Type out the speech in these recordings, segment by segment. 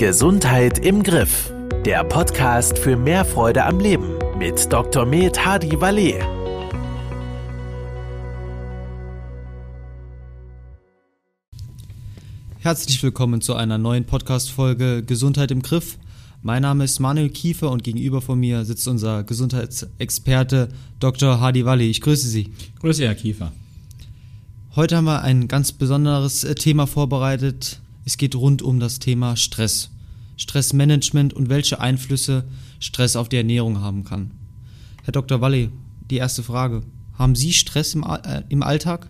Gesundheit im Griff. Der Podcast für mehr Freude am Leben mit Dr. Med Hadi Valet. Herzlich willkommen zu einer neuen Podcast-Folge Gesundheit im Griff. Mein Name ist Manuel Kiefer und gegenüber von mir sitzt unser Gesundheitsexperte Dr. Hadi Walli. Ich grüße Sie. Grüße, Herr Kiefer. Heute haben wir ein ganz besonderes äh, Thema vorbereitet. Es geht rund um das Thema Stress. Stressmanagement und welche Einflüsse Stress auf die Ernährung haben kann. Herr Dr. Walli, die erste Frage. Haben Sie Stress im, äh, im Alltag?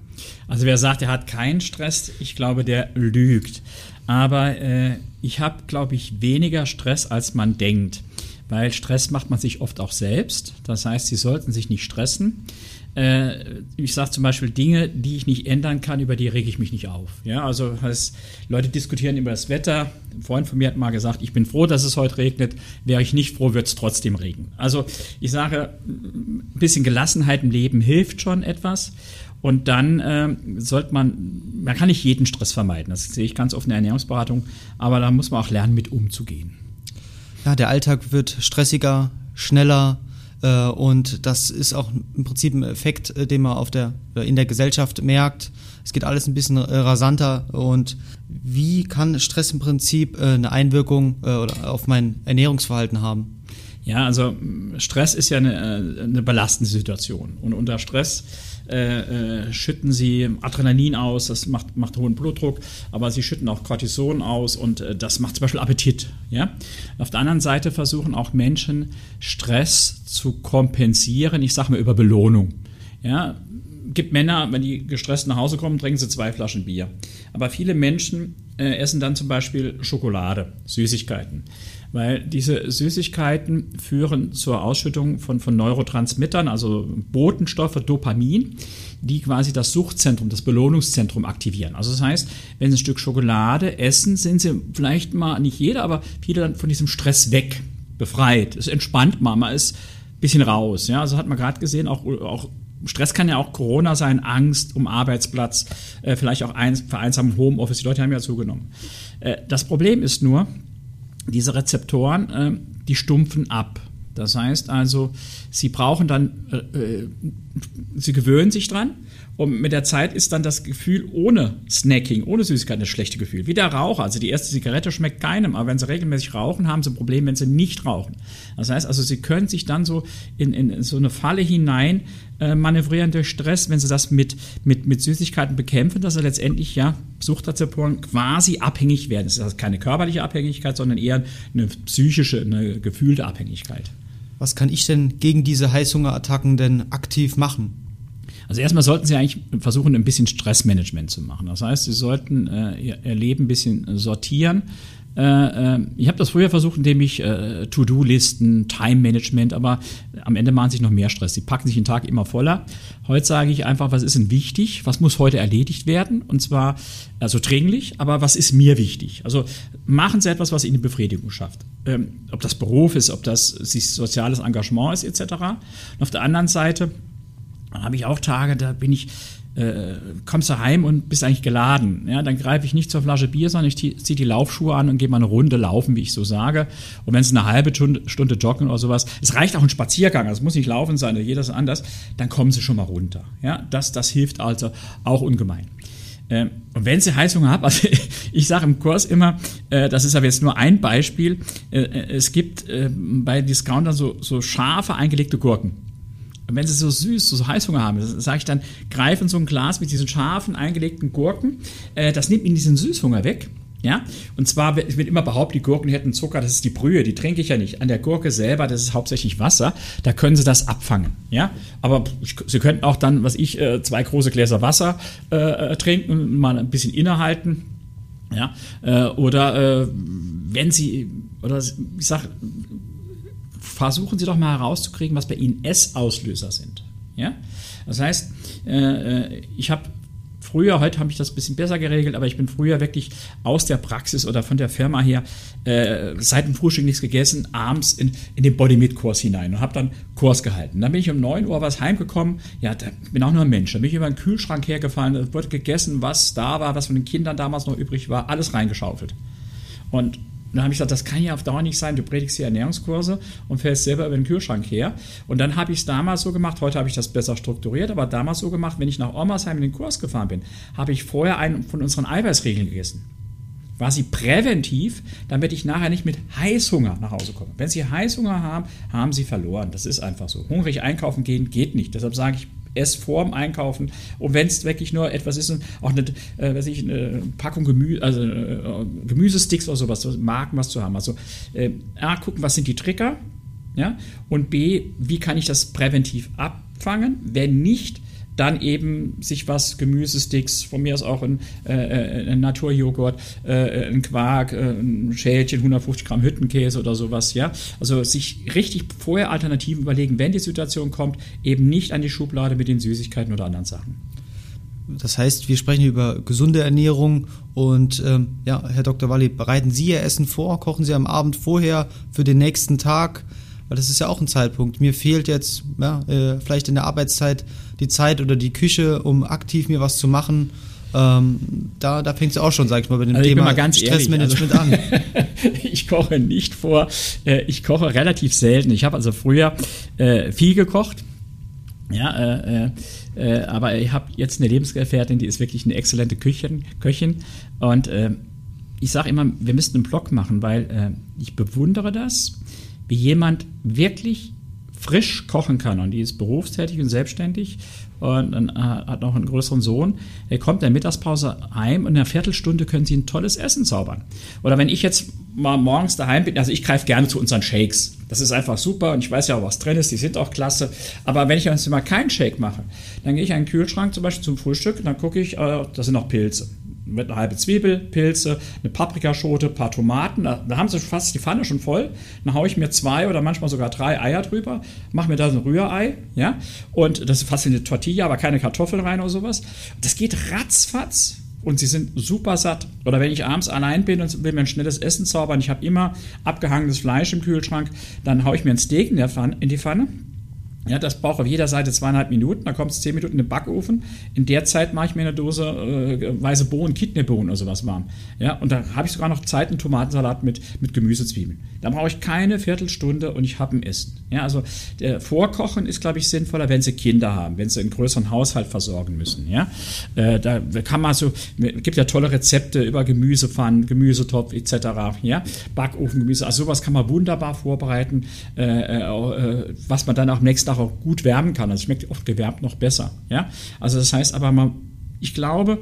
Also wer sagt, er hat keinen Stress, ich glaube, der lügt. Aber äh, ich habe, glaube ich, weniger Stress, als man denkt. Weil Stress macht man sich oft auch selbst. Das heißt, Sie sollten sich nicht stressen. Äh, ich sage zum Beispiel Dinge, die ich nicht ändern kann, über die rege ich mich nicht auf. Ja, also heißt, Leute diskutieren über das Wetter. Ein Freund von mir hat mal gesagt, ich bin froh, dass es heute regnet. Wäre ich nicht froh, wird es trotzdem regnen. Also ich sage, ein bisschen Gelassenheit im Leben hilft schon etwas. Und dann äh, sollte man, man kann nicht jeden Stress vermeiden. Das sehe ich ganz oft in der Ernährungsberatung, aber da muss man auch lernen, mit umzugehen. Ja, der Alltag wird stressiger, schneller, und das ist auch im Prinzip ein Effekt, äh, den man auf der, in der Gesellschaft merkt. Es geht alles ein bisschen äh, rasanter. Und wie kann Stress im Prinzip eine Einwirkung auf mein Ernährungsverhalten haben? Ja, also Stress ist ja eine, eine belastende Situation. Und unter Stress äh, äh, schütten sie Adrenalin aus, das macht, macht hohen Blutdruck, aber sie schütten auch Cortison aus und äh, das macht zum Beispiel Appetit. Ja? Auf der anderen Seite versuchen auch Menschen Stress zu kompensieren, ich sage mal über Belohnung. Ja? gibt Männer, wenn die gestresst nach Hause kommen, trinken sie zwei Flaschen Bier. Aber viele Menschen äh, essen dann zum Beispiel Schokolade, Süßigkeiten weil diese Süßigkeiten führen zur Ausschüttung von, von Neurotransmittern, also Botenstoffe, Dopamin, die quasi das Suchtzentrum, das Belohnungszentrum aktivieren. Also das heißt, wenn Sie ein Stück Schokolade essen, sind Sie vielleicht mal, nicht jeder, aber viele dann von diesem Stress weg, befreit. Es entspannt mal, man ist ein bisschen raus. Ja, also hat man gerade gesehen, auch, auch Stress kann ja auch Corona sein, Angst um Arbeitsplatz, äh, vielleicht auch ein, Vereinsamung, Homeoffice, die Leute haben ja zugenommen. Äh, das Problem ist nur, diese Rezeptoren, äh, die stumpfen ab. Das heißt also, sie brauchen dann, äh, äh, sie gewöhnen sich dran und mit der Zeit ist dann das Gefühl ohne Snacking, ohne Süßigkeit das schlechte Gefühl. Wie der Raucher. Also die erste Zigarette schmeckt keinem, aber wenn sie regelmäßig rauchen, haben sie ein Problem, wenn sie nicht rauchen. Das heißt also, sie können sich dann so in, in so eine Falle hinein äh, manövrieren durch Stress, wenn sie das mit, mit, mit Süßigkeiten bekämpfen, dass sie letztendlich ja Suchtrezeptoren quasi abhängig werden. Das ist also keine körperliche Abhängigkeit, sondern eher eine psychische, eine gefühlte Abhängigkeit. Was kann ich denn gegen diese Heißhungerattacken denn aktiv machen? Also erstmal sollten Sie eigentlich versuchen, ein bisschen Stressmanagement zu machen. Das heißt, Sie sollten äh, Ihr Leben ein bisschen sortieren. Äh, äh, ich habe das früher versucht, indem ich äh, To-Do-Listen, Time-Management, aber am Ende machen sich noch mehr Stress. Sie packen sich den Tag immer voller. Heute sage ich einfach, was ist denn wichtig? Was muss heute erledigt werden? Und zwar also dringlich, aber was ist mir wichtig? Also machen Sie etwas, was Ihnen Befriedigung schafft. Ähm, ob das Beruf ist, ob das soziales Engagement ist, etc. Und auf der anderen Seite habe ich auch Tage, da bin ich, äh, kommst du heim und bist eigentlich geladen. Ja, dann greife ich nicht zur Flasche Bier, sondern ich ziehe die Laufschuhe an und gehe mal eine Runde laufen, wie ich so sage. Und wenn es eine halbe Stunde, joggen oder sowas, es reicht auch ein Spaziergang, also es muss nicht laufen sein, jeder ist anders, dann kommen sie schon mal runter. Ja, das, das hilft also auch ungemein. Ähm, und wenn Sie Heißhunger haben, also ich sage im Kurs immer, äh, das ist aber jetzt nur ein Beispiel, äh, äh es gibt bei Discountern so, so scharfe eingelegte Gurken. Und wenn sie so süß, so Heißhunger haben, sage ich dann, greifen so ein Glas mit diesen scharfen, eingelegten Gurken. Äh, das nimmt ihnen diesen Süßhunger weg. Ja, und zwar wird immer behauptet, die Gurken hätten Zucker, das ist die Brühe, die trinke ich ja nicht. An der Gurke selber, das ist hauptsächlich Wasser, da können Sie das abfangen. Ja, aber Sie könnten auch dann, was ich, äh, zwei große Gläser Wasser äh, äh trinken, mal ein bisschen innehalten. Ja, äh, oder äh, wenn Sie, oder ich sag, versuchen Sie doch mal herauszukriegen, was bei Ihnen Essauslöser sind. Ja? Das heißt, äh, äh ich habe früher, heute habe ich das ein bisschen besser geregelt, aber ich bin früher wirklich aus der Praxis oder von der Firma her äh, seit dem Frühstück nichts gegessen, abends in, in den Body-Mit-Kurs hinein und habe dann Kurs gehalten. Dann bin ich um 9 Uhr was heimgekommen, ja, da bin auch nur ein Mensch. Da bin ich über den Kühlschrank hergefallen, es gegessen, was da war, was von den Kindern damals noch übrig war, alles reingeschaufelt. Und Und dann habe ich gesagt, das kann ja auf Dauer nicht sein. Du predigst hier Ernährungskurse und fährst selber über den Kühlschrank her. Und dann habe ich es damals so gemacht, heute habe ich das besser strukturiert, aber damals so gemacht, wenn ich nach Ormersheim in den Kurs gefahren bin, habe ich vorher einen von unseren Eiweißregeln gegessen. Quasi präventiv, damit ich nachher nicht mit Heißhunger nach Hause komme. Wenn Sie Heißhunger haben, haben Sie verloren. Das ist einfach so. Hungrig einkaufen gehen geht nicht. Deshalb sage ich, es vorm Einkaufen. Und wenn es wirklich nur etwas ist, auch eine, äh, weiß ich, eine Packung Gemü also, äh, Gemüsesticks oder sowas, so Marken was zu haben. Also äh, A, gucken, was sind die Trigger, ja, und B, wie kann ich das präventiv abfangen? Wenn nicht, dann eben sich was, Gemüsesticks, von mir aus auch ein, äh, äh ein Naturjoghurt, äh, ein Quark, äh, ein Schälchen, 150 Gramm Hüttenkäse oder sowas, ja. Also sich richtig vorher Alternativen überlegen, wenn die Situation kommt, eben nicht an die Schublade mit den Süßigkeiten oder anderen Sachen. Das heißt, wir sprechen über gesunde Ernährung und ähm, ja, Herr Dr. Walli, bereiten Sie Ihr Essen vor, kochen Sie am Abend vorher für den nächsten Tag, weil das ist ja auch ein Zeitpunkt. Mir fehlt jetzt ja, äh, vielleicht in der Arbeitszeit die Zeit oder die Küche, um aktiv mir was zu machen. Ähm, da da fängt es auch schon, sag ich mal, bei dem also Thema Stressmanagement also, an. ich koche nicht vor, äh, ich koche relativ selten. Ich habe also früher äh, viel gekocht. Ja, äh, äh, äh aber ich habe jetzt eine Lebensgefährtin, die ist wirklich eine exzellente Küchen, Köchin. Und äh, ich sage immer, wir müssten einen Blog machen, weil ich bewundere das, wie jemand wirklich frisch kochen kann und die ist berufstätig und selbstständig und äh, hat noch einen größeren Sohn, er kommt in der Mittagspause heim und in einer Viertelstunde können sie ein tolles Essen zaubern. Oder wenn ich jetzt mal morgens daheim bin, also ich greife gerne zu unseren Shakes. Das ist einfach super und ich weiß ja auch, was drin ist, die sind auch klasse. Aber wenn ich jetzt mal keinen Shake mache, dann gehe ich in den Kühlschrank zum Beispiel zum Frühstück und dann gucke ich, äh, da sind noch Pilze mit einer halben Zwiebel, Pilze, eine Paprikaschote, ein paar Tomaten. Da, da, haben sie fast die Pfanne schon voll. Dann haue ich mir zwei oder manchmal sogar drei Eier drüber, mache mir da so ein Rührei, ja, und das ist fast eine Tortilla, aber keine Kartoffeln rein oder sowas. Das geht ratzfatz und sie sind super satt. Oder wenn ich abends allein bin und will mir ein schnelles Essen zaubern, ich habe immer abgehangenes Fleisch im Kühlschrank, dann haue ich mir ein Steak in, Pfanne, in die Pfanne ja, das braucht auf jeder Seite zweieinhalb Minuten, dann kommt es zehn Minuten in den Backofen. In der Zeit mache ich mir eine Dose äh, weiße Bohnen, Kidneybohnen oder sowas warm. Ja, und da habe ich sogar noch Zeit einen Tomatensalat mit, mit Gemüsezwiebeln. Da brauche ich keine Viertelstunde und ich habe ein Essen. Ja, also der Vorkochen ist, glaube ich, sinnvoller, wenn Sie Kinder haben, wenn Sie einen größeren Haushalt versorgen müssen. Ja, äh, da kann man so, gibt ja tolle Rezepte über Gemüsepfannen, Gemüsetopf etc. Ja, Backofengemüse, also sowas kann man wunderbar vorbereiten, äh, äh, äh was man dann auch am nächsten Auch gut wärmen kann. Also schmeckt oft gewärmt noch besser. Ja? Also das heißt aber, man, ich glaube,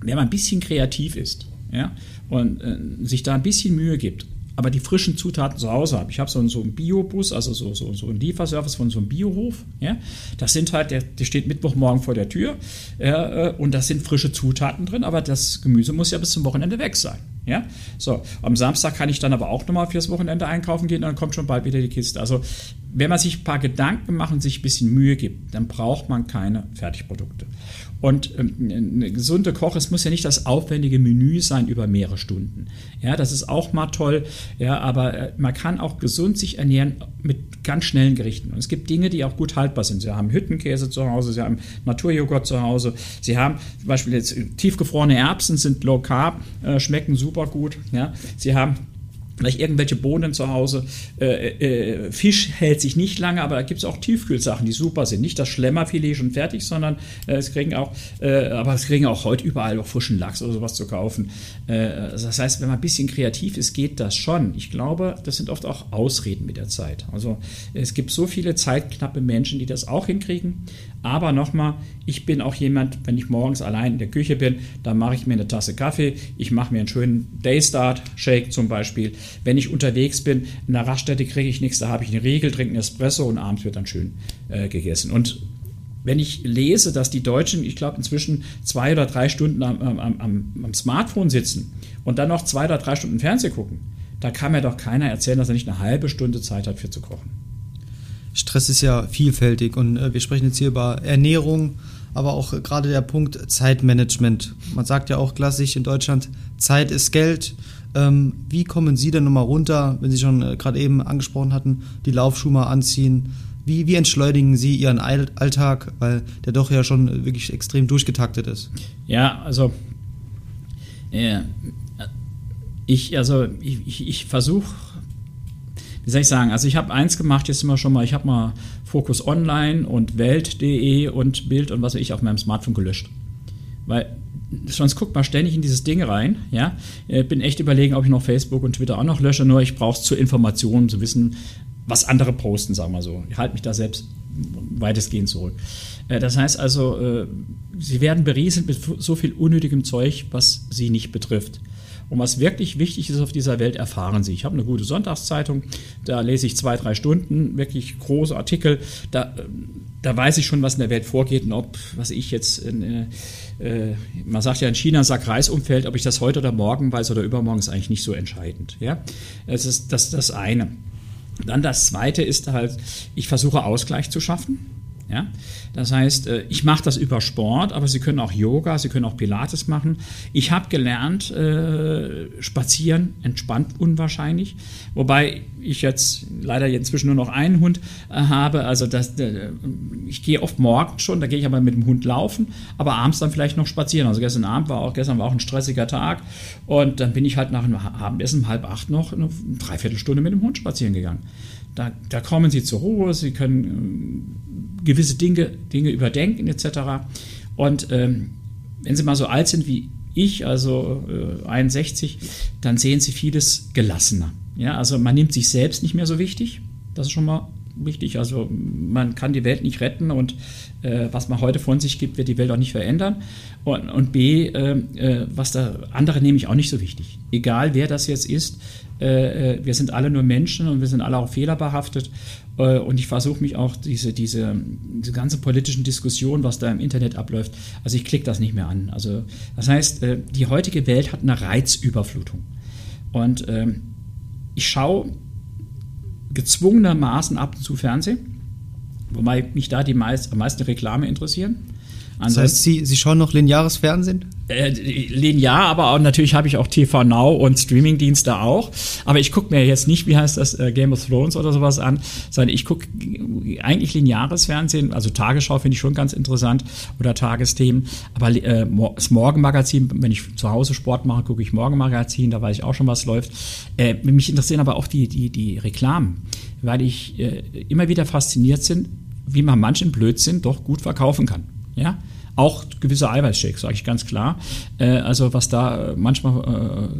wenn man ein bisschen kreativ ist ja, und äh, sich da ein bisschen Mühe gibt, aber die frischen Zutaten zu Hause habe. Ich habe so, so einen Biobus, also so, so, so einen Lieferservice von so einem Biohof. Ja? Das sind halt, der, der steht Mittwochmorgen vor der Tür äh, und da sind frische Zutaten drin, aber das Gemüse muss ja bis zum Wochenende weg sein. Ja, so. Am Samstag kann ich dann aber auch nochmal fürs Wochenende einkaufen gehen und dann kommt schon bald wieder die Kiste. Also, wenn man sich ein paar Gedanken macht und sich ein bisschen Mühe gibt, dann braucht man keine Fertigprodukte. Und ähm, eine gesunde Koch, es muss ja nicht das aufwendige Menü sein über mehrere Stunden. Ja, das ist auch mal toll. Ja, aber äh, man kann auch gesund sich ernähren mit ganz schnellen Gerichten. Und es gibt Dinge, die auch gut haltbar sind. Sie haben Hüttenkäse zu Hause, Sie haben Naturjoghurt zu Hause, Sie haben zum Beispiel jetzt tiefgefrorene Erbsen, sind low carb, äh, schmecken super gut. Ja, Sie haben vielleicht irgendwelche Bohnen zu Hause. Äh, äh, Fisch hält sich nicht lange, aber da gibt es auch Tiefkühlsachen, die super sind. Nicht das Schlemmerfilet schon fertig, sondern äh, es kriegen auch, äh, aber es kriegen auch heute überall auch frischen Lachs oder sowas zu kaufen. Äh, das heißt, wenn man ein bisschen kreativ ist, geht das schon. Ich glaube, das sind oft auch Ausreden mit der Zeit. Also es gibt so viele zeitknappe Menschen, die das auch hinkriegen. Aber nochmal, ich bin auch jemand, wenn ich morgens allein in der Küche bin, dann mache ich mir eine Tasse Kaffee, ich mache mir einen schönen Daystart Shake zum Beispiel. Wenn ich unterwegs bin, in der Raststätte kriege ich nichts, da habe ich einen Riegel, trinke einen Espresso und abends wird dann schön äh, gegessen. Und wenn ich lese, dass die Deutschen, ich glaube, inzwischen zwei oder drei Stunden am, am, am, am Smartphone sitzen und dann noch zwei oder drei Stunden Fernsehen gucken, da kann mir doch keiner erzählen, dass er nicht eine halbe Stunde Zeit hat, für zu kochen. Stress ist ja vielfältig und äh, wir sprechen jetzt hier über Ernährung, aber auch äh, gerade der Punkt Zeitmanagement. Man sagt ja auch klassisch in Deutschland, Zeit ist Geld. Ähm, wie kommen Sie denn nochmal runter, wenn Sie schon äh, gerade eben angesprochen hatten, die Laufschuhe mal anziehen? Wie, wie entschleunigen Sie Ihren Alltag, weil der doch ja schon wirklich extrem durchgetaktet ist? Ja, also äh, Ich, also, ich, ich, ich versuche, wie soll ich sagen, also ich habe eins gemacht, jetzt immer schon mal, ich habe mal Fokus Online und Welt.de und Bild und was weiß ich auf meinem Smartphone gelöscht. Weil sonst guckt man ständig in dieses Ding rein. Ja, ich bin echt überlegen, ob ich noch Facebook und Twitter auch noch lösche. Nur ich brauche es zur Information, um zu wissen, was andere posten, sagen wir so. Ich halte mich da selbst weitestgehend zurück. Äh, das heißt also, äh, sie werden berieselt mit so viel unnötigem Zeug, was sie nicht betrifft. Und was wirklich wichtig ist auf dieser Welt, erfahren Sie. Ich habe eine gute Sonntagszeitung, da lese ich zwei, drei Stunden, wirklich große Artikel. Da, da weiß ich schon, was in der Welt vorgeht und ob, was ich jetzt, in, äh, man sagt ja in China, sag Kreisumfeld, ob ich das heute oder morgen weiß oder übermorgen, ist eigentlich nicht so entscheidend. Ja? Das ist das, das eine. Dann das zweite ist halt, ich versuche Ausgleich zu schaffen. Ja? Das heißt, äh, ich mache das über Sport, aber Sie können auch Yoga, Sie können auch Pilates machen. Ich habe gelernt, äh, spazieren, entspannt unwahrscheinlich. Wobei ich jetzt leider inzwischen nur noch einen Hund äh, habe. Also das, ich gehe oft morgens schon, da gehe ich aber mit dem Hund laufen, aber abends dann vielleicht noch spazieren. Also gestern Abend war auch, gestern war auch ein stressiger Tag und dann bin ich halt nach dem Abendessen um halb acht noch eine Dreiviertelstunde mit dem Hund spazieren gegangen. Da, da kommen sie zur Ruhe, sie können ähm, gewisse Dinge, Dinge überdenken etc. Und ähm, wenn sie mal so alt sind wie ich, also äh, 61, dann sehen sie vieles gelassener. Ja, also man nimmt sich selbst nicht mehr so wichtig. Das ist schon mal wichtig. Also man kann die Welt nicht retten und äh, was man heute von sich gibt, wird die Welt auch nicht verändern. Und, und B, äh, äh was da andere nehme ich auch nicht so wichtig. Egal wer das jetzt ist, äh, äh, wir sind alle nur Menschen und wir sind alle auch fehlerbehaftet. Äh, und ich versuche mich auch diese, diese, diese ganze politischen Diskussion, was da im Internet abläuft, also ich klicke das nicht mehr an. Also das heißt, äh, die heutige Welt hat eine Reizüberflutung. Und ähm, ich schaue gezwungenermaßen ab und zu Fernsehen, wobei mich da die meist, am meisten Reklame interessieren. Das heißt, Sie, Sie schauen noch lineares Fernsehen? Äh, linear, aber auch, natürlich habe ich auch TV Now und Streamingdienste auch. Aber ich gucke mir jetzt nicht, wie heißt das, äh, Game of Thrones oder sowas an, sondern ich gucke eigentlich lineares Fernsehen. Also Tagesschau finde ich schon ganz interessant oder Tagesthemen. Aber äh, das Morgenmagazin, wenn ich zu Hause Sport mache, gucke ich Morgenmagazin, da weiß ich auch schon, was läuft. Äh, mich interessieren aber auch die, die, die Reklamen, weil ich äh, immer wieder fasziniert bin, wie man manchen Blödsinn doch gut verkaufen kann. Ja, auch gewisse Eiweißshakes, sage ich ganz klar. Äh, also was da manchmal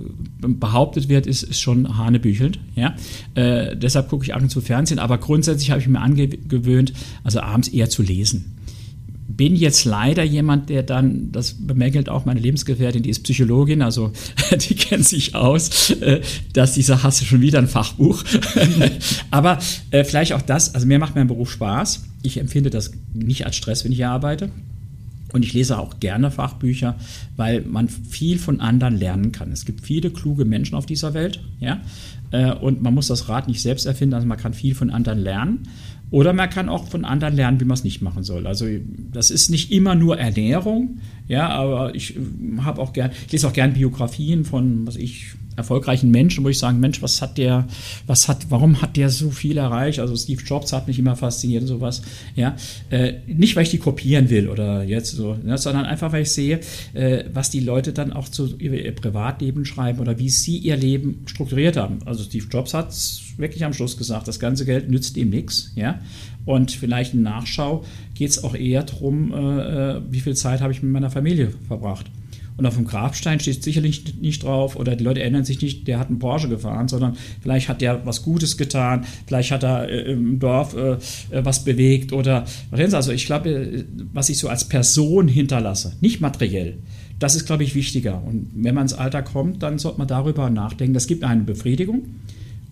äh, behauptet wird, ist, ist schon hanebüchelnd. Ja? Äh, deshalb gucke ich ab und zu Fernsehen, aber grundsätzlich habe ich mir angewöhnt, also abends eher zu lesen bin jetzt leider jemand, der dann, das bemängelt auch meine Lebensgefährtin, die ist Psychologin, also die kennt sich aus, äh, dass dieser Hasse schon wieder ein Fachbuch. Aber äh, vielleicht auch das, also mir macht mein Beruf Spaß. Ich empfinde das nicht als Stress, wenn ich hier arbeite. Und ich lese auch gerne Fachbücher, weil man viel von anderen lernen kann. Es gibt viele kluge Menschen auf dieser Welt, ja, äh, und man muss das Rad nicht selbst erfinden, also man kann viel von anderen lernen. Oder man kann auch von anderen lernen, wie man es nicht machen soll. Also das ist nicht immer nur Ernährung, ja, aber ich äh, habe auch gern, ich lese auch gern Biografien von, was ich, erfolgreichen Menschen, wo ich sagen, Mensch, was hat der, was hat, warum hat der so viel erreicht? Also Steve Jobs hat mich immer fasziniert und sowas. Ja, äh, nicht weil ich die kopieren will oder jetzt so, ne, sondern einfach weil ich sehe, äh, was die Leute dann auch zu ihr Privatleben schreiben oder wie sie ihr Leben strukturiert haben. Also Steve Jobs hat wirklich am Schluss gesagt, das ganze Geld nützt ihm nichts, ja. Und vielleicht in Nachschau geht es auch eher darum, äh, äh, wie viel Zeit habe ich mit meiner Familie verbracht. Und auf dem Grabstein steht sicherlich nicht drauf oder die Leute erinnern sich nicht, der hat einen Porsche gefahren, sondern vielleicht hat der was Gutes getan, vielleicht hat er äh, im Dorf äh, äh was bewegt oder also ich glaube, was ich so als Person hinterlasse, nicht materiell, das ist, glaube ich, wichtiger. Und wenn man ins Alter kommt, dann sollte man darüber nachdenken. Das gibt eine Befriedigung.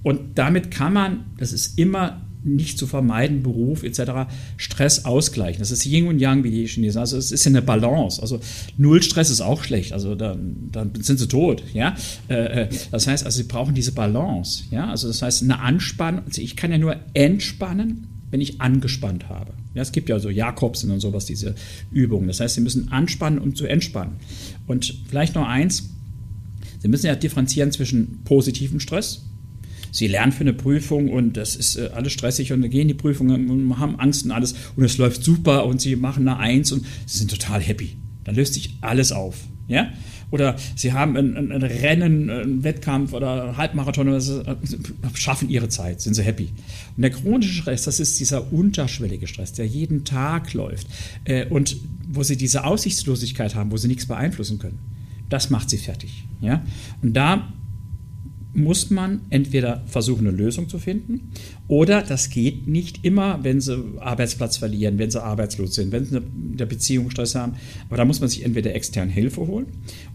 Und damit kann man, das ist immer nicht zu vermeiden, Beruf etc., Stress ausgleichen. Das ist Yin und Yang, wie die Chinesen. Also es ist ja eine Balance. Also null Stress ist auch schlecht. Also dann, dann sind sie tot. Ja? Äh, äh, das heißt, also sie brauchen diese Balance. Ja? Also das heißt, eine Anspannung. Also ich kann ja nur entspannen, wenn ich angespannt habe. Ja, es gibt ja so Jakobsen und sowas, diese Übungen. Das heißt, sie müssen anspannen, um zu entspannen. Und vielleicht noch eins. Sie müssen ja differenzieren zwischen positivem Stress, sie lernen für eine Prüfung und das ist äh, alles stressig und dann gehen die Prüfungen und haben Angst und alles und es läuft super und sie machen eine Eins und sie sind total happy. Dann löst sich alles auf. Ja? oder sie haben ein, ein, ein Rennen, einen Wettkampf oder Halbmarathon oder so, schaffen ihre Zeit, sind sie happy. Und der chronische Stress, das ist dieser unterschwellige Stress, der jeden Tag läuft äh, und wo sie diese Aussichtslosigkeit haben, wo sie nichts beeinflussen können. Das macht sie fertig. Ja? Und da muss man entweder versuchen, eine Lösung zu finden, oder das geht nicht immer, wenn sie Arbeitsplatz verlieren, wenn sie arbeitslos sind, wenn sie in der Beziehung Stress haben. Aber da muss man sich entweder extern Hilfe holen,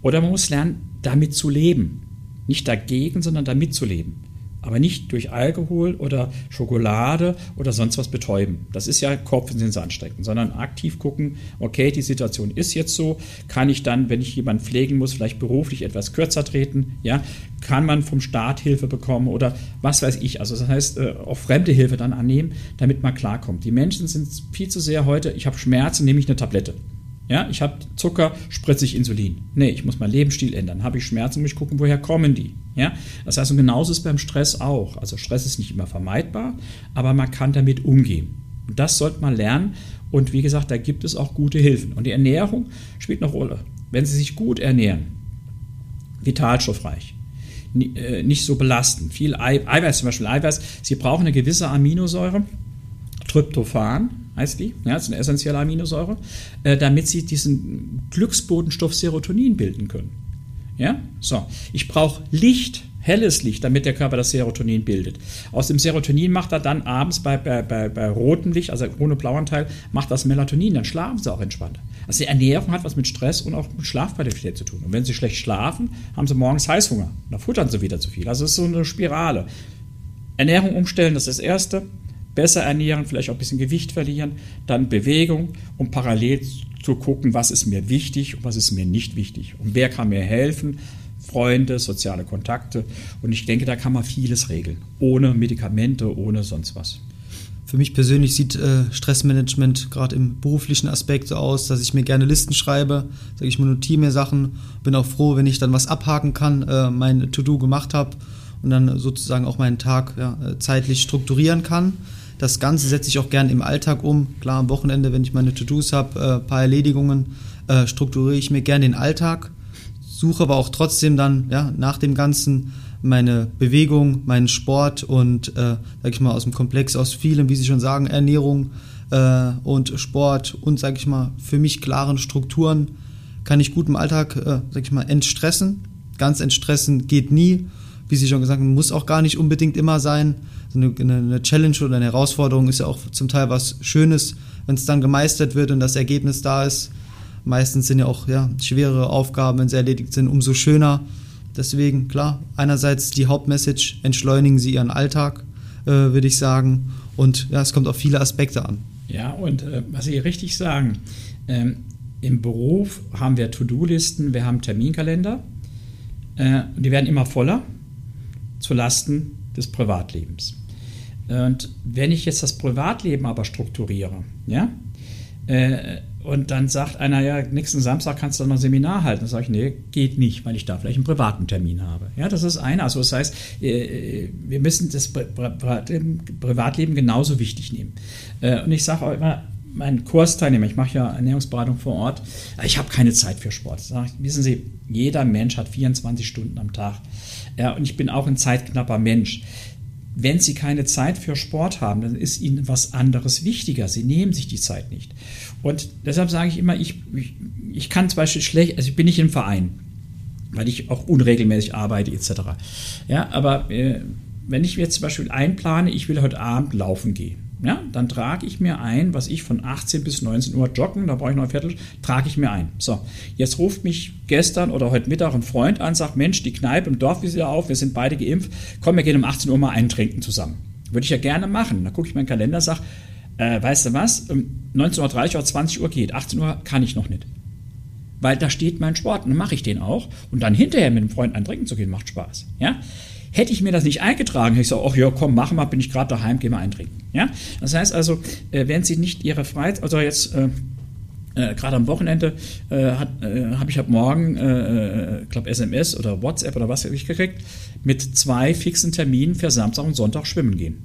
oder man muss lernen, damit zu leben. Nicht dagegen, sondern damit zu leben aber nicht durch Alkohol oder Schokolade oder sonst was betäuben. Das ist ja Kopf in den Sand stecken, sondern aktiv gucken, okay, die Situation ist jetzt so, kann ich dann, wenn ich jemanden pflegen muss, vielleicht beruflich etwas kürzer treten, ja, kann man vom Staat Hilfe bekommen oder was weiß ich. Also das heißt, äh, auch fremde Hilfe dann annehmen, damit man klarkommt. Die Menschen sind viel zu sehr heute, ich habe Schmerzen, nehme ich eine Tablette. Ja, ich habe Zucker, spritze ich Insulin. Nee, ich muss meinen Lebensstil ändern. Habe ich Schmerzen, muss ich gucken, woher kommen die. Ja, das heißt, und genauso ist beim Stress auch. Also Stress ist nicht immer vermeidbar, aber man kann damit umgehen. Und das sollte man lernen. Und wie gesagt, da gibt es auch gute Hilfen. Und die Ernährung spielt eine Rolle. Wenn Sie sich gut ernähren, vitalstoffreich, äh, nicht so belastend, viel Eiweiß zum Beispiel, Eiweiß, Sie brauchen eine gewisse Aminosäure, Tryptophan, heißt die, ja, das ist eine essentielle Aminosäure, äh, damit sie diesen Glücksbotenstoff Serotonin bilden können. Ja, so. Ich brauche Licht, helles Licht, damit der Körper das Serotonin bildet. Aus dem Serotonin macht er dann abends bei, bei, bei, bei rotem Licht, also ohne Blauanteil, macht das Melatonin, dann schlafen sie auch entspannter. Also die Ernährung hat was mit Stress und auch mit Schlafqualität zu tun. Und wenn sie schlecht schlafen, haben sie morgens Heißhunger. Dann futtern sie wieder zu viel. Also es ist so eine Spirale. Ernährung umstellen, das ist das Erste besser ernähren, vielleicht auch ein bisschen Gewicht verlieren, dann Bewegung und parallel zu gucken, was ist mir wichtig und was ist mir nicht wichtig und wer kann mir helfen. Freunde, soziale Kontakte und ich denke, da kann man vieles regeln, ohne Medikamente, ohne sonst was. Für mich persönlich sieht äh, Stressmanagement gerade im beruflichen Aspekt so aus, dass ich mir gerne Listen schreibe, sage ich mir, notiere mir Sachen, bin auch froh, wenn ich dann was abhaken kann, äh, mein To-Do gemacht habe und dann sozusagen auch meinen Tag ja, äh, zeitlich strukturieren kann. Das Ganze setze ich auch gern im Alltag um. Klar, am Wochenende, wenn ich meine To-Dos habe, äh, paar Erledigungen, äh, strukturiere ich mir gern den Alltag, suche aber auch trotzdem dann ja, nach dem Ganzen meine Bewegung, meinen Sport und, äh, sag ich mal, aus dem Komplex aus vielem, wie Sie schon sagen, Ernährung äh, und Sport und, sag ich mal, für mich klaren Strukturen kann ich gut im Alltag, äh, sag ich mal, entstressen. Ganz entstressen geht nie. Wie Sie schon gesagt haben, muss auch gar nicht unbedingt immer sein eine, eine Challenge oder eine Herausforderung ist ja auch zum Teil was Schönes, wenn es dann gemeistert wird und das Ergebnis da ist. Meistens sind ja auch ja, schwerere Aufgaben, wenn sie erledigt sind, umso schöner. Deswegen, klar, einerseits die Hauptmessage, entschleunigen Sie Ihren Alltag, äh, würde ich sagen. Und ja, es kommt auf viele Aspekte an. Ja, und äh, was Sie richtig sagen, ähm, im Beruf haben wir To-Do-Listen, wir haben Terminkalender. Äh, die werden immer voller, zu Lasten des Privatlebens. Und wenn ich jetzt das Privatleben aber strukturiere, ja, äh, und dann sagt einer, ja, nächsten Samstag kannst du noch ein Seminar halten. Dann sage ich, nee, geht nicht, weil ich da vielleicht einen privaten Termin habe. Ja, das ist einer. Also das heißt, äh, wir müssen das Privatleben genauso wichtig nehmen. Äh, und ich sage auch immer, meinen Kursteilnehmer, ich mache ja Ernährungsberatung vor Ort, ich habe keine Zeit für Sport. Sag, wissen Sie, jeder Mensch hat 24 Stunden am Tag. Ja, und ich bin auch ein zeitknapper Mensch wenn Sie keine Zeit für Sport haben, dann ist Ihnen was anderes wichtiger. Sie nehmen sich die Zeit nicht. Und deshalb sage ich immer, ich, ich, ich kann zum Beispiel schlecht, also ich bin nicht im Verein, weil ich auch unregelmäßig arbeite etc. Ja, aber äh, wenn ich mir jetzt zum Beispiel einplane, ich will heute Abend laufen gehen, ja, dann trage ich mir ein, was ich von 18 bis 19 Uhr joggen, da brauche ich noch ein Viertel, trage ich mir ein. So, jetzt ruft mich gestern oder heute Mittag ein Freund an, sagt, Mensch, die Kneipe im Dorf ist wieder auf, wir sind beide geimpft, komm, wir gehen um 18 Uhr mal eintrinken zusammen. Würde ich ja gerne machen. Da gucke ich meinen Kalender, sage, äh, weißt du was, um 19.30 Uhr oder 20 Uhr geht, 18 Uhr kann ich noch nicht. Weil da steht mein Sport dann mache ich den auch. Und dann hinterher mit einem Freund eintrinken zu gehen, macht Spaß. Ja? Hätte ich mir das nicht eingetragen, hätte ich gesagt, ach ja, komm, mach mal, bin ich gerade daheim, geh mal eintrinken. Ja? Das heißt also, äh, wenn Sie nicht Ihre Freizeit, also jetzt äh, äh, gerade am Wochenende äh, äh, habe ich ab morgen, äh, äh glaube SMS oder WhatsApp oder was habe ich gekriegt, mit zwei fixen Terminen für Samstag und Sonntag schwimmen gehen.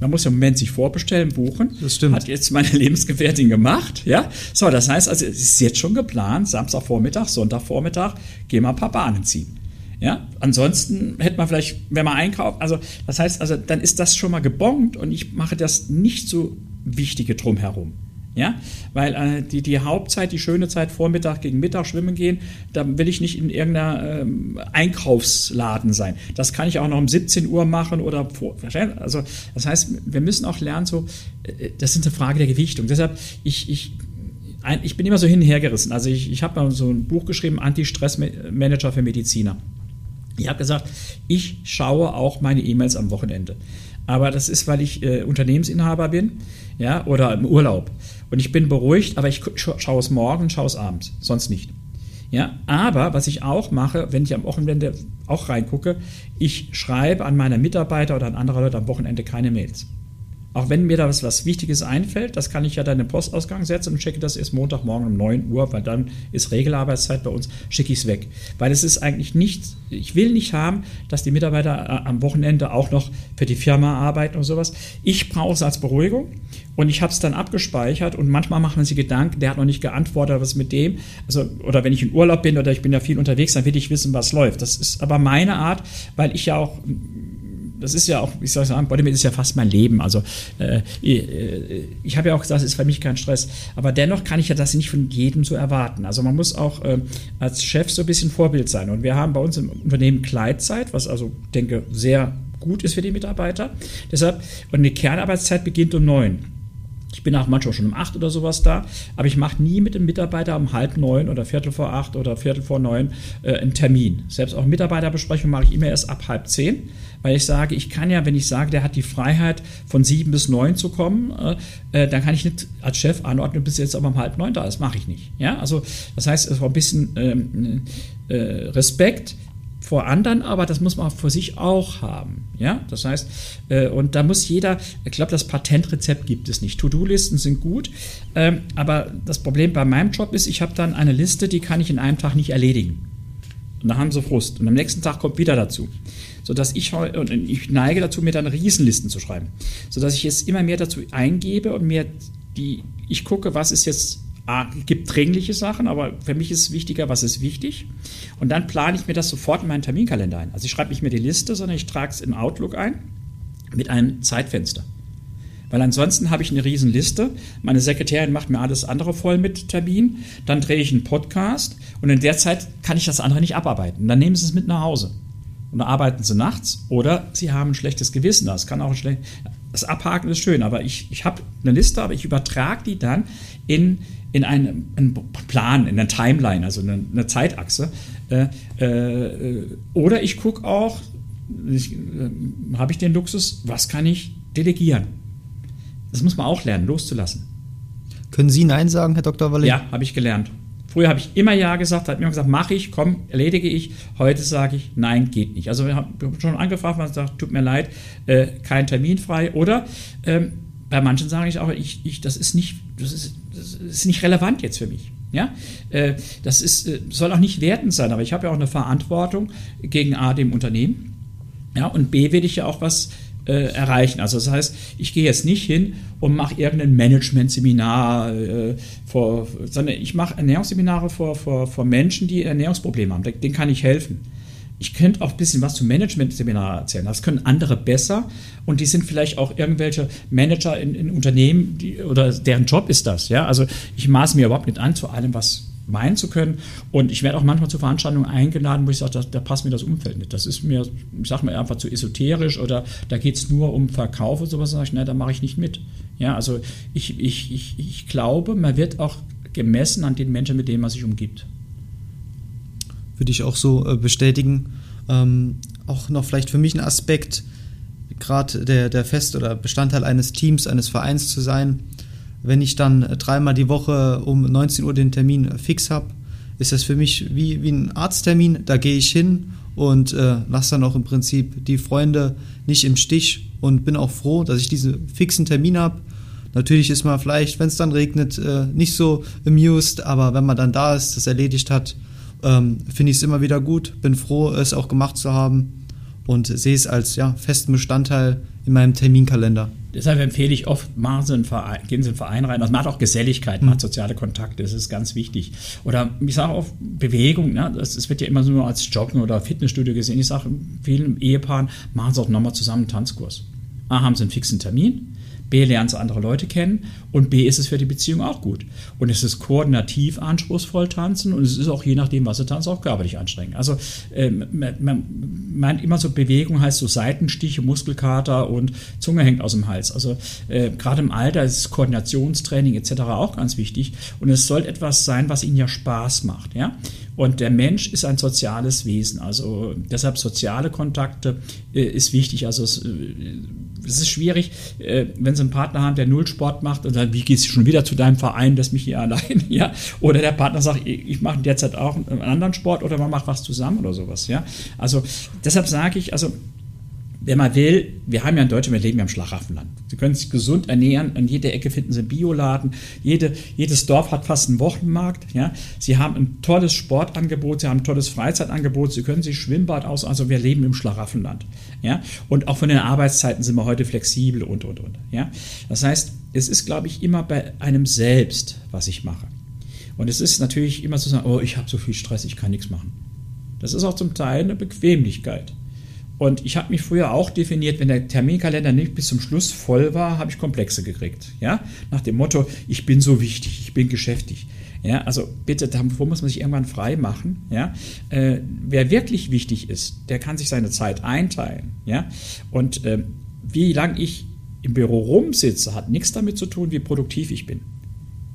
Man muss ja im Moment sich vorbestellen, buchen. Das stimmt. Hat jetzt meine Lebensgefährtin gemacht, ja. So, das heißt also, es ist jetzt schon geplant, Samstagvormittag, Sonntagvormittag, gehen wir ein paar Bahnen ziehen. Ja, ansonsten hätte man vielleicht, wenn man einkauft, also das heißt, also dann ist das schon mal gebongt und ich mache das nicht so wichtige drumherum. Ja, weil äh, die, die Hauptzeit, die schöne Zeit, Vormittag gegen Mittag schwimmen gehen, da will ich nicht in irgendeiner ähm, Einkaufsladen sein. Das kann ich auch noch um 17 Uhr machen oder vor. Also, das heißt, wir müssen auch lernen, so, äh, das ist eine Frage der Gewichtung. Deshalb, ich, ich, ein, ich bin immer so hin und her gerissen. Also, ich, ich habe mal so ein Buch geschrieben, Anti-Stress-Manager für Mediziner. Ich habe gesagt, ich schaue auch meine E-Mails am Wochenende. Aber das ist, weil ich äh, Unternehmensinhaber bin, ja, oder im Urlaub. Und ich bin beruhigt, aber ich schaue es morgen, schaue es abends, sonst nicht. Ja, aber was ich auch mache, wenn ich am Wochenende auch reingucke, ich schreibe an meine Mitarbeiter oder an andere Leute am Wochenende keine Mails. Auch wenn mir da was, was Wichtiges einfällt, das kann ich ja dann den Postausgang setzen und schicke das erst Montagmorgen um 9 Uhr, weil dann ist Regelarbeitszeit bei uns, schicke ich es weg. Weil es ist eigentlich nicht, ich will nicht haben, dass die Mitarbeiter äh, am Wochenende auch noch für die Firma arbeiten oder sowas. Ich brauche es als Beruhigung und ich habe es dann abgespeichert und manchmal macht man sich Gedanken, der hat noch nicht geantwortet, was mit dem, also, oder wenn ich in Urlaub bin oder ich bin ja viel unterwegs, dann will ich wissen, was läuft. Das ist aber meine Art, weil ich ja auch das ist ja auch, ich sagen, Bodybuilding ist ja fast mein Leben. Also äh, äh, ich habe ja auch gesagt, es ist für mich kein Stress. Aber dennoch kann ich ja das nicht von jedem so erwarten. Also man muss auch äh, als Chef so ein bisschen Vorbild sein. Und wir haben bei uns im Unternehmen Kleidzeit, was also, denke, sehr gut ist für die Mitarbeiter. Deshalb, und eine Kernarbeitszeit beginnt um neun. Ich bin auch manchmal schon um acht oder sowas da, aber ich mache nie mit dem Mitarbeiter um halb neun oder viertel vor acht oder viertel vor neun äh, einen Termin. Selbst auch Mitarbeiterbesprechung mache ich immer erst ab halb zehn, weil ich sage, ich kann ja, wenn ich sage, der hat die Freiheit, von sieben bis neun zu kommen, äh, äh dann kann ich nicht als Chef anordnen, bis jetzt aber um halb neun da ist. Mache ich nicht. Ja, also das heißt, es war ein bisschen ähm, äh, Respekt vor anderen, aber das muss man vor sich auch haben. Ja, das heißt, äh, und da muss jeder, ich glaube, das Patentrezept gibt es nicht. To-Do-Listen sind gut, ähm, aber das Problem bei meinem Job ist, ich habe dann eine Liste, die kann ich in einem Tag nicht erledigen. Und da haben sie Frust. Und am nächsten Tag kommt wieder dazu. Sodass ich, und ich neige dazu, mir dann Riesenlisten zu schreiben. Sodass ich jetzt immer mehr dazu eingebe und mir die, ich gucke, was ist jetzt Ah, gibt dringliche Sachen, aber für mich ist wichtiger, was ist wichtig. Und dann plane ich mir das sofort in meinen Terminkalender ein. Also ich schreibe nicht mehr die Liste, sondern ich trage es in Outlook ein mit einem Zeitfenster. Weil ansonsten habe ich eine riesen Liste. Meine Sekretärin macht mir alles andere voll mit Termin. Dann drehe ich einen Podcast und in der Zeit kann ich das andere nicht abarbeiten. Dann nehmen sie es mit nach Hause. Und dann arbeiten sie nachts oder sie haben ein schlechtes Gewissen. Das kann auch ein schlecht. Das Abhaken ist schön, aber ich, ich habe eine Liste, aber ich übertrage die dann in in einen, einen Plan, in einer Timeline, also eine, eine Zeitachse. Äh, äh, oder ich gucke auch, äh, habe ich den Luxus, was kann ich delegieren? Das muss man auch lernen, loszulassen. Können Sie Nein sagen, Herr Dr. Walle? Ja, habe ich gelernt. Früher habe ich immer Ja gesagt, hat mir gesagt, mache ich, komm, erledige ich. Heute sage ich, nein, geht nicht. Also wir haben schon angefragt, man sagt, tut mir leid, äh, kein Termin frei. Oder ähm, bei manchen sage ich auch, ich, ich, das ist nicht, das ist, das ist nicht relevant jetzt für mich. Ja, äh, das ist, äh, soll auch nicht wertend sein, aber ich habe ja auch eine Verantwortung gegen A, dem Unternehmen. Ja, und B, will ich ja auch was äh, erreichen. Also das heißt, ich gehe jetzt nicht hin und mache irgendein Management-Seminar, äh, vor, sondern ich mache Ernährungsseminare vor, vor, vor Menschen, die Ernährungsprobleme haben. Denen kann ich helfen ich könnte auch ein bisschen was zum Management-Seminar erzählen. Das können andere besser und die sind vielleicht auch irgendwelche Manager in, in Unternehmen die, oder deren Job ist das. Ja? Also ich maße mir überhaupt nicht an, zu allem was meinen zu können. Und ich werde auch manchmal zu Veranstaltungen eingeladen, wo ich sage, da, da passt mir das Umfeld nicht. Das ist mir, ich sage mal, einfach zu esoterisch oder da geht es nur um Verkauf und sowas. Da sage ich, nein, da mache ich nicht mit. Ja, also ich, ich, ich, ich glaube, man wird auch gemessen an den Menschen, mit denen man sich umgibt würde ich auch so äh, bestätigen. Ähm, auch noch vielleicht für mich ein Aspekt, gerade der, der Fest- oder Bestandteil eines Teams, eines Vereins zu sein. Wenn ich dann dreimal die Woche um 19 Uhr den Termin fix habe, ist das für mich wie, wie ein Arzttermin. Da gehe ich hin und äh, lasse dann auch im Prinzip die Freunde nicht im Stich und bin auch froh, dass ich diesen fixen Termin habe. Natürlich ist man vielleicht, wenn es dann regnet, äh, nicht so amused, aber wenn man dann da ist, das erledigt hat, ähm, finde ich es immer wieder gut, bin froh, es auch gemacht zu haben und sehe es als ja, festen Bestandteil in meinem Terminkalender. deshalb empfehle ich oft, machen Sie einen Verein, gehen Sie in einen Verein rein. Das macht auch Geselligkeit, macht soziale Kontakte, das ist ganz wichtig. Oder ich sage auch Bewegung, ne? das, das wird ja immer nur als Joggen oder Fitnessstudio gesehen. Ich sage vielen Ehepaaren, machen Sie auch nochmal zusammen einen Tanzkurs. A, haben Sie einen fixen Termin, B, lernen sie andere Leute kennen und B, ist es für die Beziehung auch gut. Und es ist koordinativ anspruchsvoll tanzen und es ist auch je nachdem, was sie tanzen, auch körperlich anstrengend. Also äh, man, man meint immer so, Bewegung heißt so Seitenstiche, Muskelkater und Zunge hängt aus dem Hals. Also äh, gerade im Alter ist Koordinationstraining etc. auch ganz wichtig und es soll etwas sein, was ihnen ja Spaß macht. Ja? Und der Mensch ist ein soziales Wesen. Also deshalb soziale Kontakte äh, ist wichtig. Also es, äh, es ist schwierig, äh, wenn Sie einen Partner haben, der null Sport macht und sagt, wie gehst du schon wieder zu deinem Verein, lass mich hier allein, ja? Oder der Partner sagt, ich, ich mache derzeit auch einen anderen Sport oder man macht was zusammen oder sowas, ja? Also deshalb sage ich, also wenn man will, wir haben ja in Deutschland, wir leben ja im Schlaraffenland. Sie können sich gesund ernähren, an jeder Ecke finden Sie Bioladen, Jede, jedes Dorf hat fast einen Wochenmarkt. Ja? Sie haben ein tolles Sportangebot, Sie haben ein tolles Freizeitangebot, Sie können sich Schwimmbad aus, also wir leben im Schlaraffenland. Ja? Und auch von den Arbeitszeiten sind wir heute flexibel und, und, und. Ja? Das heißt, es ist, glaube ich, immer bei einem selbst, was ich mache. Und es ist natürlich immer zu sagen, oh, ich habe so viel Stress, ich kann nichts machen. Das ist auch zum Teil eine Bequemlichkeit. Und ich habe mich früher auch definiert, wenn der Terminkalender nicht bis zum Schluss voll war, habe ich Komplexe gekriegt. Ja? Nach dem Motto, ich bin so wichtig, ich bin geschäftig. Ja, also bitte, davor muss man sich irgendwann frei machen. Ja? Äh, wer wirklich wichtig ist, der kann sich seine Zeit einteilen. Ja? Und äh, wie lange ich im Büro rumsitze, hat nichts damit zu tun, wie produktiv ich bin.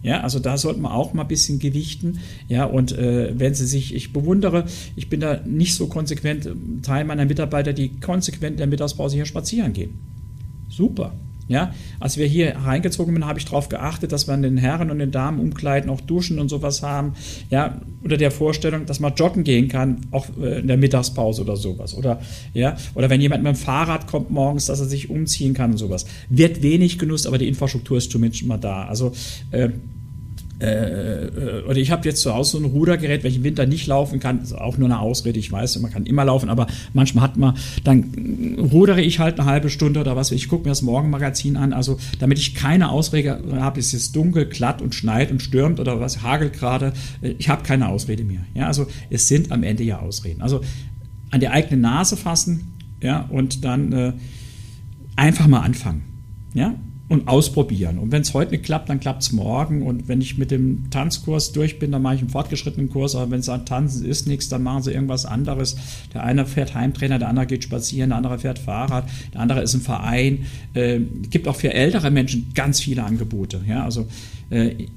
Ja, also da sollte man auch mal ein bisschen gewichten. Ja, und äh, wenn Sie sich, ich bewundere, ich bin da nicht so konsequent, Teil meiner Mitarbeiter, die konsequent in der Mittagspause hier spazieren gehen. Super. Ja, als wir hier reingezogen sind, habe ich darauf geachtet, dass wir an den Herren und den Damen umkleiden, auch Duschen und sowas haben. Ja, unter der Vorstellung, dass man joggen gehen kann, auch äh, in der Mittagspause oder sowas. Oder, ja, oder wenn jemand mit dem Fahrrad kommt morgens, dass er sich umziehen kann und sowas. Wird wenig genutzt, aber die Infrastruktur ist zumindest mal da. Also, äh, äh, äh, oder ich habe jetzt zu Hause so ein Rudergerät, welches im Winter nicht laufen kann, ist auch nur eine Ausrede, ich weiß, man kann immer laufen, aber manchmal hat man, dann rudere ich halt eine halbe Stunde oder was, ich gucke mir das Morgenmagazin an, also damit ich keine Ausrede habe, es ist dunkel, glatt und schneit und stürmt oder was, hagelt gerade, äh, ich habe keine Ausrede mehr. Ja, also es sind am Ende ja Ausreden. Also an die eigene Nase fassen, ja, und dann äh, einfach mal anfangen. Ja, und ausprobieren. Und wenn es heute nicht klappt, dann klappt es morgen. Und wenn ich mit dem Tanzkurs durch bin, dann mache ich einen fortgeschrittenen Kurs. Aber wenn es an Tanzen ist nichts, dann machen sie irgendwas anderes. Der eine fährt Heimtrainer, der andere geht spazieren, der andere fährt Fahrrad, der andere ist im Verein. Äh, gibt auch für ältere Menschen ganz viele Angebote. Ja, also äh,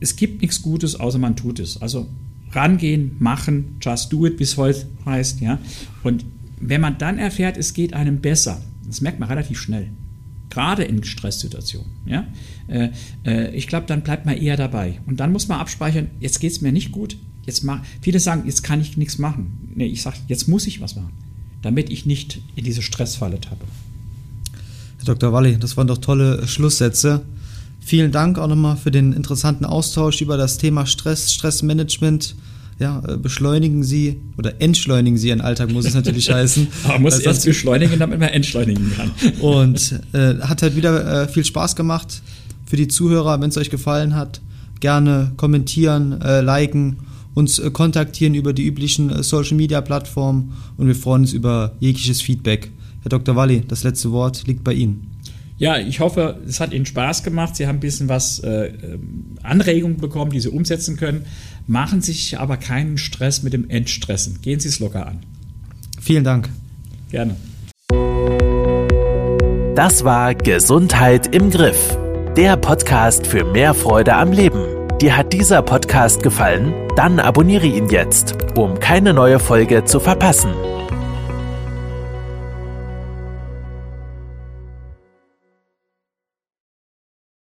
es gibt nichts Gutes, außer man tut es. Also rangehen, machen, just do it, wie es heute heißt. Ja, und wenn man dann erfährt, es geht einem besser, das merkt man relativ schnell gerade in Stresssituationen. Ja? Äh, äh, ich glaube, dann bleibt man eher dabei. Und dann muss man abspeichern, jetzt geht es mir nicht gut. Jetzt mach, viele sagen, jetzt kann ich nichts machen. Nee, ich sage, jetzt muss ich was machen, damit ich nicht in diese Stressfalle tappe. Herr Dr. Walli, das waren doch tolle Schlusssätze. Vielen Dank auch nochmal für den interessanten Austausch über das Thema Stress, Stressmanagement ja, äh, beschleunigen Sie oder entschleunigen Sie Ihren Alltag, muss es natürlich heißen. man muss erst beschleunigen, damit man entschleunigen kann. Und äh, hat halt wieder äh, viel Spaß gemacht für die Zuhörer. Wenn es euch gefallen hat, gerne kommentieren, äh, liken, uns äh, kontaktieren über die üblichen äh, Social Media Plattformen und wir freuen uns über jegliches Feedback. Herr Dr. Walli, das letzte Wort liegt bei Ihnen. Ja, ich hoffe, es hat Ihnen Spaß gemacht. Sie haben ein bisschen was äh, Anregungen bekommen, die Sie umsetzen können. Machen Sie sich aber keinen Stress mit dem Entstressen. Gehen Sie es locker an. Vielen Dank. Gerne. Das war Gesundheit im Griff. Der Podcast für mehr Freude am Leben. Dir hat dieser Podcast gefallen? Dann abonniere ihn jetzt, um keine neue Folge zu verpassen.